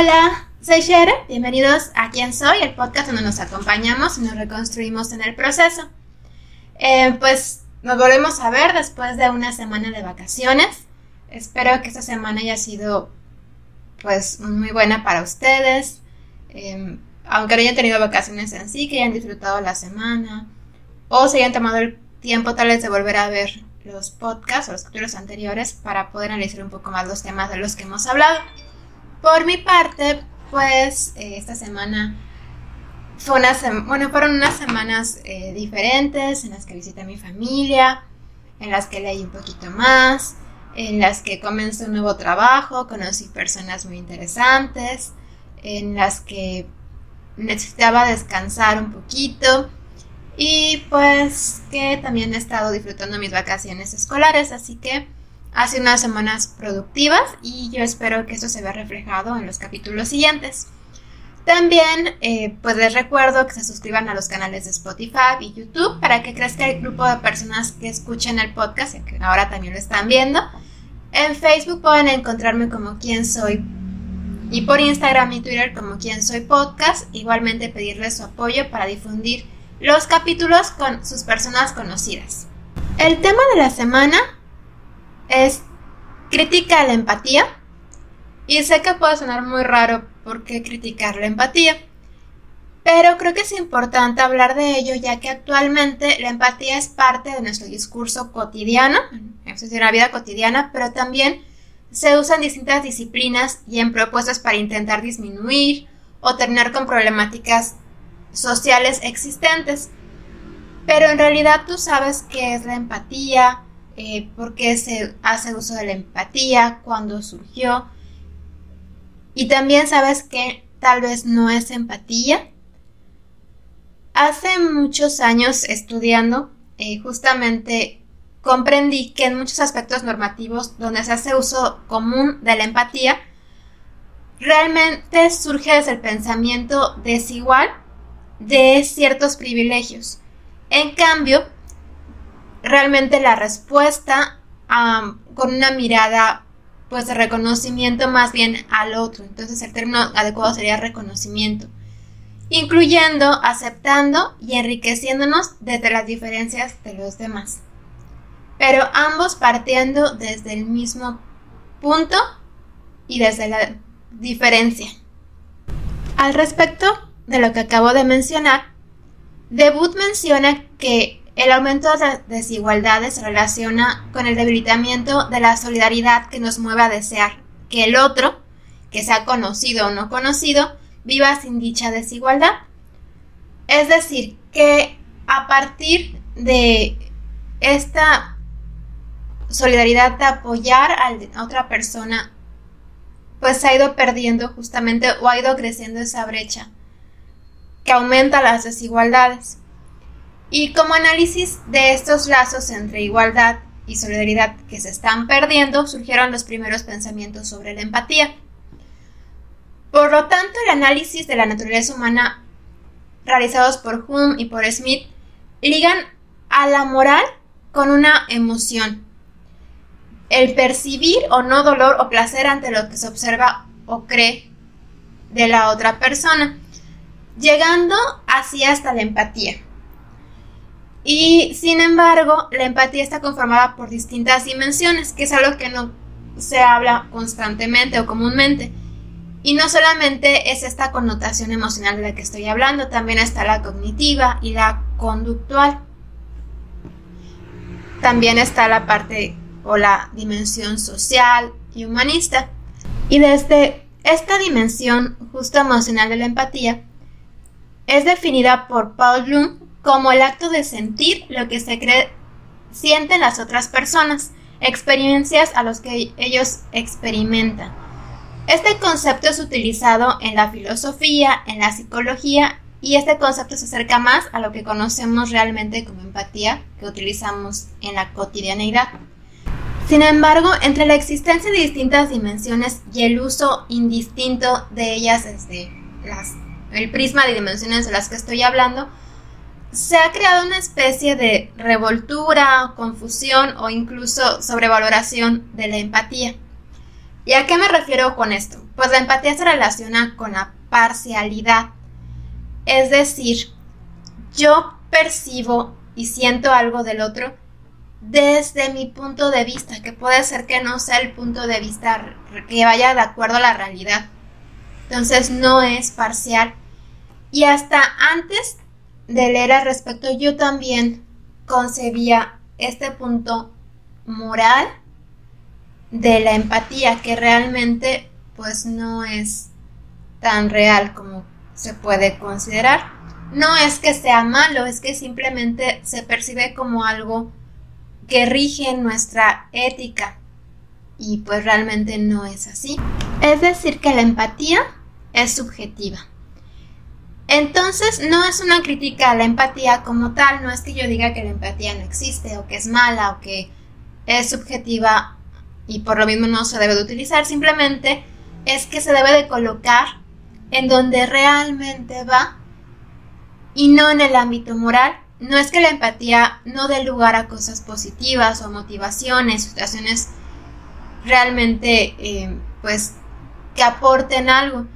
Hola, soy Shere, bienvenidos a Quién Soy, el podcast donde nos acompañamos y nos reconstruimos en el proceso. Eh, pues nos volvemos a ver después de una semana de vacaciones. Espero que esta semana haya sido pues muy buena para ustedes. Em, aunque no hayan tenido vacaciones en sí, que hayan disfrutado la semana o se hayan tomado el tiempo tal vez de volver a ver los podcasts o los capítulos anteriores para poder analizar un poco más los temas de los que hemos hablado. Por mi parte, pues eh, esta semana fueron unas semanas eh, diferentes en las que visité a mi familia, en las que leí un poquito más, en las que comencé un nuevo trabajo, conocí personas muy interesantes, en las que necesitaba descansar un poquito y pues que también he estado disfrutando mis vacaciones escolares, así que hace unas semanas productivas y yo espero que eso se vea reflejado en los capítulos siguientes. También eh, pues les recuerdo que se suscriban a los canales de Spotify y YouTube para que crezca el grupo de personas que escuchen el podcast que ahora también lo están viendo. En Facebook pueden encontrarme como quien soy y por Instagram y Twitter como quien soy podcast. Igualmente pedirles su apoyo para difundir los capítulos con sus personas conocidas. El tema de la semana es crítica a la empatía. Y sé que puede sonar muy raro por qué criticar la empatía. Pero creo que es importante hablar de ello ya que actualmente la empatía es parte de nuestro discurso cotidiano, es decir, la vida cotidiana, pero también se usa en distintas disciplinas y en propuestas para intentar disminuir o terminar con problemáticas sociales existentes. Pero en realidad tú sabes qué es la empatía, eh, por qué se hace uso de la empatía, cuándo surgió. Y también sabes que tal vez no es empatía. Hace muchos años estudiando, eh, justamente comprendí que en muchos aspectos normativos donde se hace uso común de la empatía, realmente surge desde el pensamiento desigual de ciertos privilegios. En cambio, realmente la respuesta con una mirada pues de reconocimiento más bien al otro. Entonces el término adecuado sería reconocimiento, incluyendo, aceptando y enriqueciéndonos desde las diferencias de los demás. Pero ambos partiendo desde el mismo punto y desde la diferencia. Al respecto de lo que acabo de mencionar, Debut menciona que el aumento de las desigualdades se relaciona con el debilitamiento de la solidaridad que nos mueve a desear que el otro, que sea conocido o no conocido, viva sin dicha desigualdad. Es decir, que a partir de esta solidaridad de apoyar a otra persona, pues ha ido perdiendo justamente o ha ido creciendo esa brecha que aumenta las desigualdades. Y como análisis de estos lazos entre igualdad y solidaridad que se están perdiendo, surgieron los primeros pensamientos sobre la empatía. Por lo tanto, el análisis de la naturaleza humana realizados por Hume y por Smith ligan a la moral con una emoción. El percibir o no dolor o placer ante lo que se observa o cree de la otra persona, llegando así hasta la empatía. Y sin embargo, la empatía está conformada por distintas dimensiones, que es algo que no se habla constantemente o comúnmente. Y no solamente es esta connotación emocional de la que estoy hablando, también está la cognitiva y la conductual. También está la parte o la dimensión social y humanista. Y desde esta dimensión justo emocional de la empatía es definida por Paul Bloom como el acto de sentir lo que se cree sienten las otras personas, experiencias a los que ellos experimentan. Este concepto es utilizado en la filosofía, en la psicología y este concepto se acerca más a lo que conocemos realmente como empatía que utilizamos en la cotidianeidad. Sin embargo, entre la existencia de distintas dimensiones y el uso indistinto de ellas desde el prisma de dimensiones de las que estoy hablando, se ha creado una especie de revoltura, confusión o incluso sobrevaloración de la empatía. ¿Y a qué me refiero con esto? pues la empatía se relaciona con la parcialidad. Es decir, yo percibo y siento algo del otro desde mi punto de vista, que puede ser que no sea el punto de vista que vaya de acuerdo a la realidad. Entonces no es parcial. Y hasta antes de leer al respecto, yo también concebía este punto moral de la empatía, que realmente pues no es tan real como se puede considerar. No es que sea malo, es que simplemente se percibe como algo que rige nuestra ética y pues realmente no es así. Es decir, que la empatía es subjetiva. Entonces, no es una crítica a la empatía como tal, no es que yo diga que la empatía no existe o que es mala o que es subjetiva y por lo mismo no se debe de utilizar, simplemente es que se debe de colocar en donde realmente va y no en el ámbito moral no es que la empatía no dé lugar a cosas positivas o motivaciones, situaciones realmente, eh, pues, que aporten algo.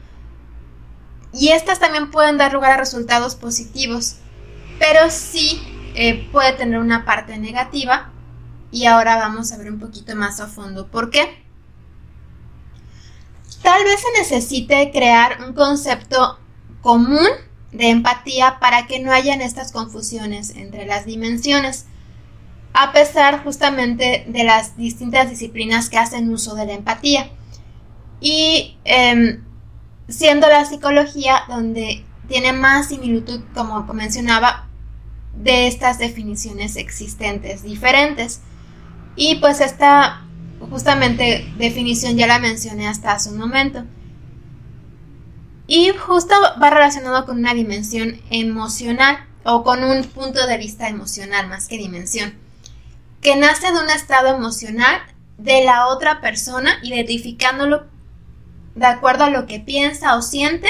Y estas también pueden dar lugar a resultados positivos, pero sí eh, puede tener una parte negativa. Y ahora vamos a ver un poquito más a fondo por qué. Tal vez se necesite crear un concepto común de empatía para que no hayan estas confusiones entre las dimensiones, a pesar justamente de las distintas disciplinas que hacen uso de la empatía. Y em, siendo la psicología donde tiene más similitud, como mencionaba, de estas definiciones existentes diferentes. Y pues esta justamente definición ya la mencioné hasta hace un momento. Y justo va relacionado con una dimensión emocional o con un punto de vista emocional más que dimensión, que nace de un estado emocional de la otra persona, identificándolo de acuerdo a lo que piensa o siente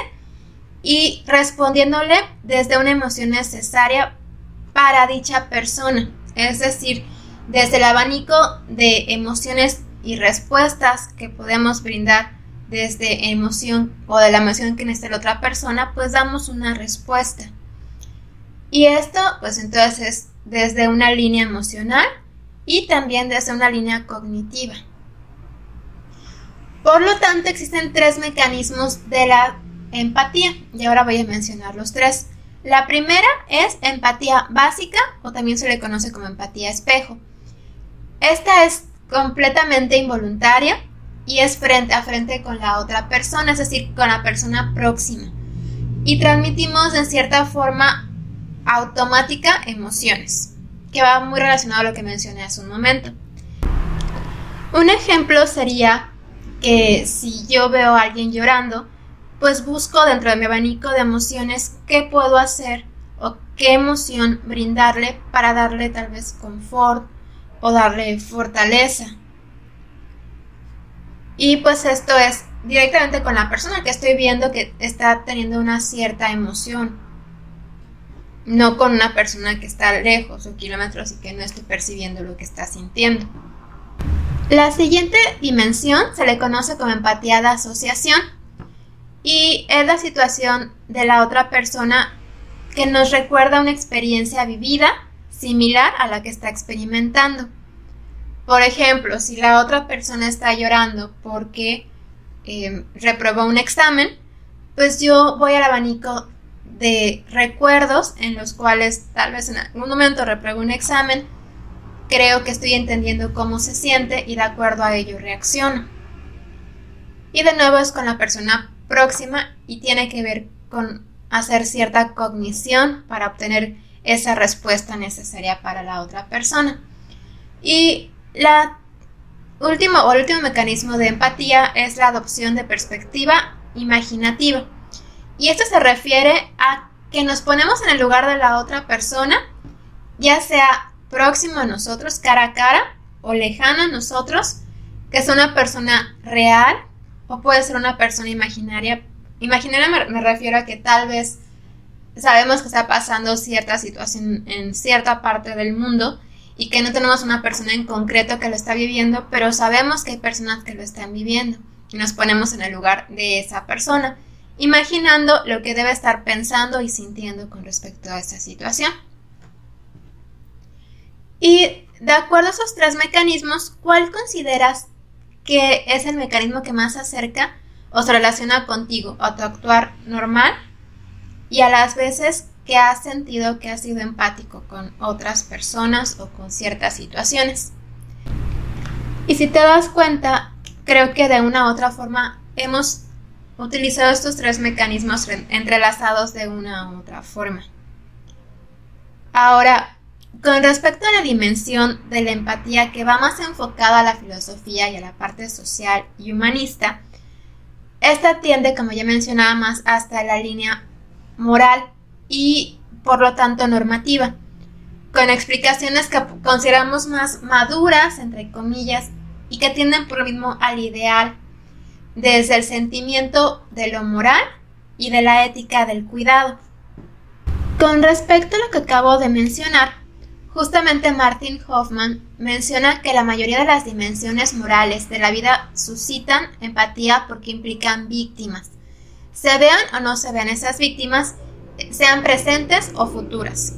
y respondiéndole desde una emoción necesaria para dicha persona, es decir, desde el abanico de emociones y respuestas que podemos brindar desde emoción o de la emoción que necesita la otra persona, pues damos una respuesta. Y esto, pues entonces es desde una línea emocional y también desde una línea cognitiva. Por lo tanto, existen tres mecanismos de la empatía y ahora voy a mencionar los tres. La primera es empatía básica o también se le conoce como empatía espejo. Esta es completamente involuntaria y es frente a frente con la otra persona, es decir, con la persona próxima. Y transmitimos en cierta forma automática emociones, que va muy relacionado a lo que mencioné hace un momento. Un ejemplo sería que si yo veo a alguien llorando, pues busco dentro de mi abanico de emociones qué puedo hacer o qué emoción brindarle para darle tal vez confort o darle fortaleza. Y pues esto es directamente con la persona que estoy viendo que está teniendo una cierta emoción. No con una persona que está lejos o kilómetros y que no estoy percibiendo lo que está sintiendo. La siguiente dimensión se le conoce como empatía de asociación y es la situación de la otra persona que nos recuerda una experiencia vivida similar a la que está experimentando. Por ejemplo, si la otra persona está llorando porque eh, reprobó un examen, pues yo voy al abanico de recuerdos en los cuales tal vez en algún momento reprobó un examen, creo que estoy entendiendo cómo se siente y de acuerdo a ello reacciono. Y de nuevo es con la persona próxima y tiene que ver con hacer cierta cognición para obtener esa respuesta necesaria para la otra persona. Y la último o el último mecanismo de empatía es la adopción de perspectiva imaginativa. Y esto se refiere a que nos ponemos en el lugar de la otra persona, ya sea próximo a nosotros, cara a cara, o lejana a nosotros, que es una persona real o puede ser una persona imaginaria. Imaginaria me, me refiero a que tal vez sabemos que está pasando cierta situación en cierta parte del mundo y que no tenemos una persona en concreto que lo está viviendo, pero sabemos que hay personas que lo están viviendo. y nos ponemos en el lugar de esa persona, imaginando lo que debe estar pensando y sintiendo con respecto a esa situación. Y de acuerdo a esos tres mecanismos, ¿cuál consideras que es el mecanismo que más se acerca o se relaciona contigo, a tu actuar normal y a las veces que has sentido que has sido empático con otras personas o con ciertas situaciones? Y si te das cuenta, creo que de una u otra forma hemos utilizado estos tres mecanismos entrelazados de una u otra forma. Ahora, con respecto a la dimensión de la empatía que va más enfocada a la filosofía y a la parte social y humanista, esta tiende, como ya mencionaba, más hasta la línea moral y por lo tanto normativa, con explicaciones que consideramos más maduras, entre comillas, y que tienden por lo mismo al ideal, desde el sentimiento de lo moral y de la ética del cuidado. Con respecto a lo que acabo de mencionar, justamente Martin Hoffman menciona que la mayoría de las dimensiones morales de la vida suscitan empatía porque implican víctimas. Se vean o no se vean esas víctimas, sean presentes o futuras.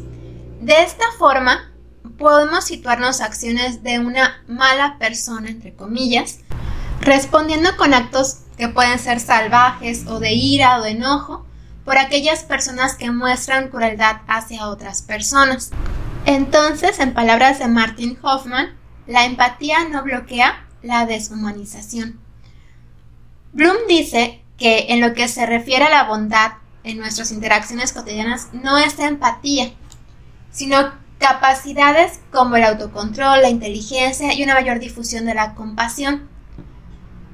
De esta forma, podemos situarnos acciones de una mala persona, entre comillas, respondiendo con actos que pueden ser salvajes o de ira o de enojo por aquellas personas que muestran crueldad hacia otras personas. Entonces, en palabras de Martin Hoffman, la empatía no bloquea la deshumanización. Bloom dice que en lo que se refiere a la bondad en nuestras interacciones cotidianas no es empatía, sino capacidades como el autocontrol, la inteligencia y una mayor difusión de la compasión.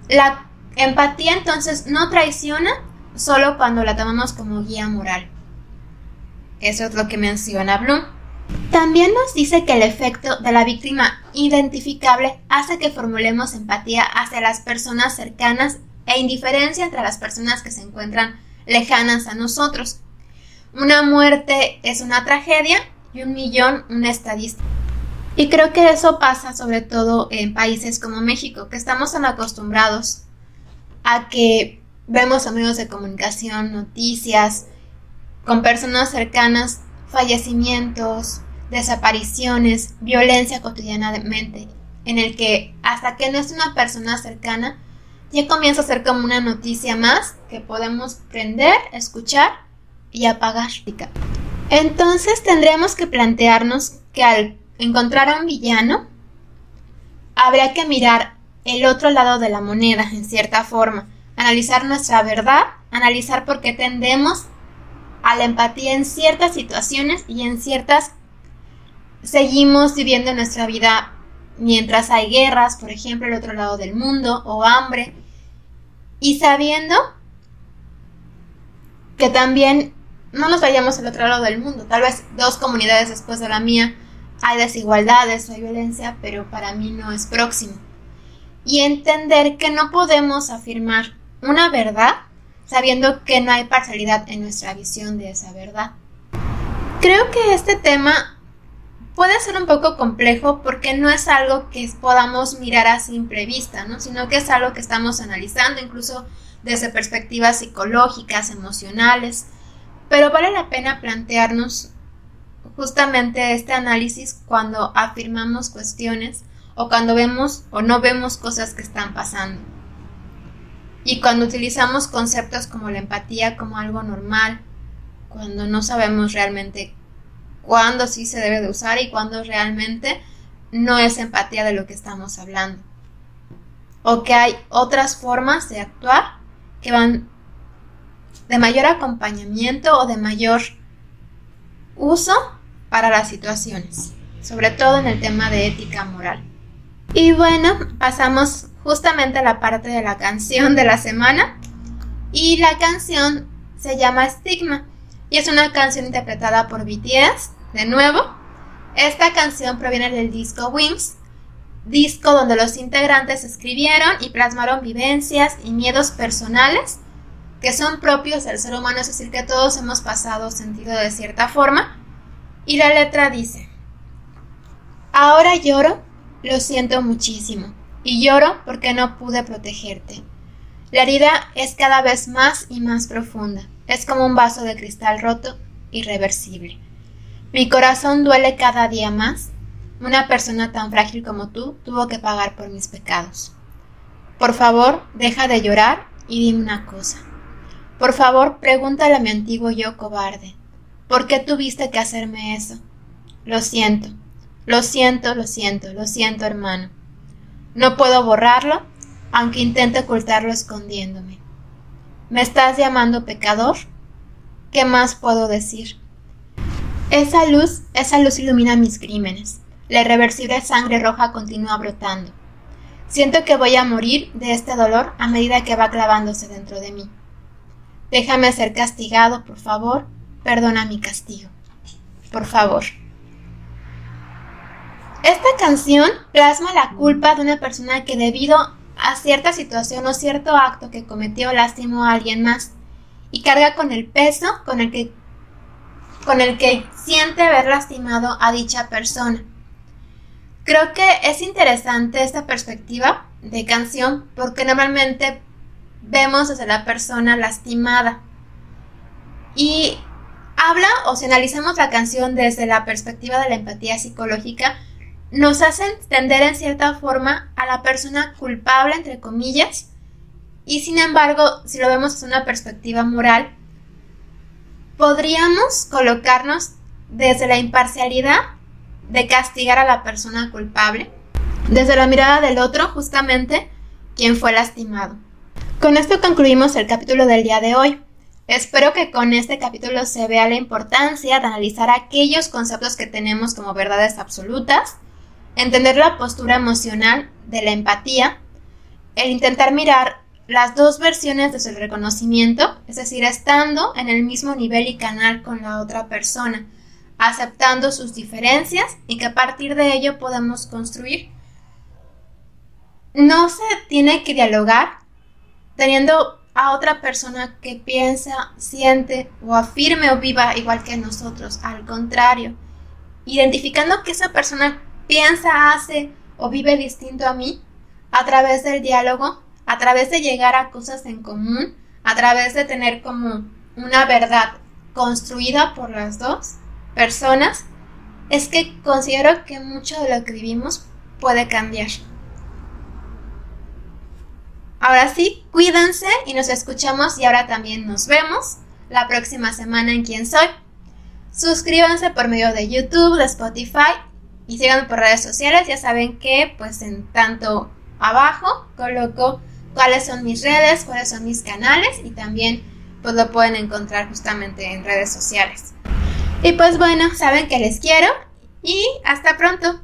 La empatía entonces no traiciona solo cuando la tomamos como guía moral. Eso es lo que menciona Bloom. También nos dice que el efecto de la víctima identificable hace que formulemos empatía hacia las personas cercanas e indiferencia entre las personas que se encuentran lejanas a nosotros. Una muerte es una tragedia y un millón una estadística. Y creo que eso pasa sobre todo en países como México, que estamos tan acostumbrados a que vemos a medios de comunicación, noticias, con personas cercanas, fallecimientos, desapariciones, violencia cotidianamente, en el que hasta que no es una persona cercana, ya comienza a ser como una noticia más que podemos prender, escuchar y apagar. Entonces tendríamos que plantearnos que al encontrar a un villano, habría que mirar el otro lado de la moneda, en cierta forma, analizar nuestra verdad, analizar por qué tendemos a la empatía en ciertas situaciones y en ciertas seguimos viviendo nuestra vida mientras hay guerras, por ejemplo, el otro lado del mundo, o hambre, y sabiendo que también no nos vayamos al otro lado del mundo. Tal vez dos comunidades después de la mía hay desigualdades, hay violencia, pero para mí no es próximo. Y entender que no podemos afirmar una verdad sabiendo que no hay parcialidad en nuestra visión de esa verdad. Creo que este tema puede ser un poco complejo porque no es algo que podamos mirar a simple vista, ¿no? sino que es algo que estamos analizando incluso desde perspectivas psicológicas, emocionales, pero vale la pena plantearnos justamente este análisis cuando afirmamos cuestiones o cuando vemos o no vemos cosas que están pasando. Y cuando utilizamos conceptos como la empatía como algo normal, cuando no sabemos realmente cuándo sí se debe de usar y cuándo realmente no es empatía de lo que estamos hablando. O que hay otras formas de actuar que van de mayor acompañamiento o de mayor uso para las situaciones, sobre todo en el tema de ética moral. Y bueno, pasamos justamente la parte de la canción de la semana. Y la canción se llama Stigma y es una canción interpretada por BTS. De nuevo, esta canción proviene del disco Wings, disco donde los integrantes escribieron y plasmaron vivencias y miedos personales que son propios del ser humano, es decir, que todos hemos pasado sentido de cierta forma. Y la letra dice, ahora lloro, lo siento muchísimo, y lloro porque no pude protegerte. La herida es cada vez más y más profunda. Es como un vaso de cristal roto, irreversible. Mi corazón duele cada día más. Una persona tan frágil como tú tuvo que pagar por mis pecados. Por favor, deja de llorar y dime una cosa. Por favor, pregúntale a mi antiguo yo cobarde. ¿Por qué tuviste que hacerme eso? Lo siento, lo siento, lo siento, lo siento, hermano. No puedo borrarlo, aunque intente ocultarlo escondiéndome. ¿Me estás llamando pecador? ¿Qué más puedo decir? Esa luz, esa luz ilumina mis crímenes. La irreversible sangre roja continúa brotando. Siento que voy a morir de este dolor a medida que va clavándose dentro de mí. Déjame ser castigado, por favor. Perdona mi castigo. Por favor. Esta canción plasma la culpa de una persona que debido a cierta situación o cierto acto que cometió lastimó a alguien más y carga con el peso con el que con el que siente haber lastimado a dicha persona. Creo que es interesante esta perspectiva de canción porque normalmente vemos desde la persona lastimada y habla o si analizamos la canción desde la perspectiva de la empatía psicológica nos hace entender en cierta forma a la persona culpable entre comillas y sin embargo si lo vemos desde una perspectiva moral podríamos colocarnos desde la imparcialidad de castigar a la persona culpable, desde la mirada del otro, justamente, quien fue lastimado. Con esto concluimos el capítulo del día de hoy. Espero que con este capítulo se vea la importancia de analizar aquellos conceptos que tenemos como verdades absolutas, entender la postura emocional de la empatía, el intentar mirar las dos versiones desde el reconocimiento, es decir, estando en el mismo nivel y canal con la otra persona, aceptando sus diferencias y que a partir de ello podemos construir. No se tiene que dialogar teniendo a otra persona que piensa, siente o afirme o viva igual que nosotros. Al contrario, identificando que esa persona piensa, hace o vive distinto a mí, a través del diálogo a través de llegar a cosas en común, a través de tener como una verdad construida por las dos personas, es que considero que mucho de lo que vivimos puede cambiar. Ahora sí, cuídense y nos escuchamos y ahora también nos vemos la próxima semana en Quién Soy. Suscríbanse por medio de YouTube, de Spotify y síganme por redes sociales. Ya saben que pues en tanto abajo coloco cuáles son mis redes, cuáles son mis canales y también pues lo pueden encontrar justamente en redes sociales. Y pues bueno, saben que les quiero y hasta pronto.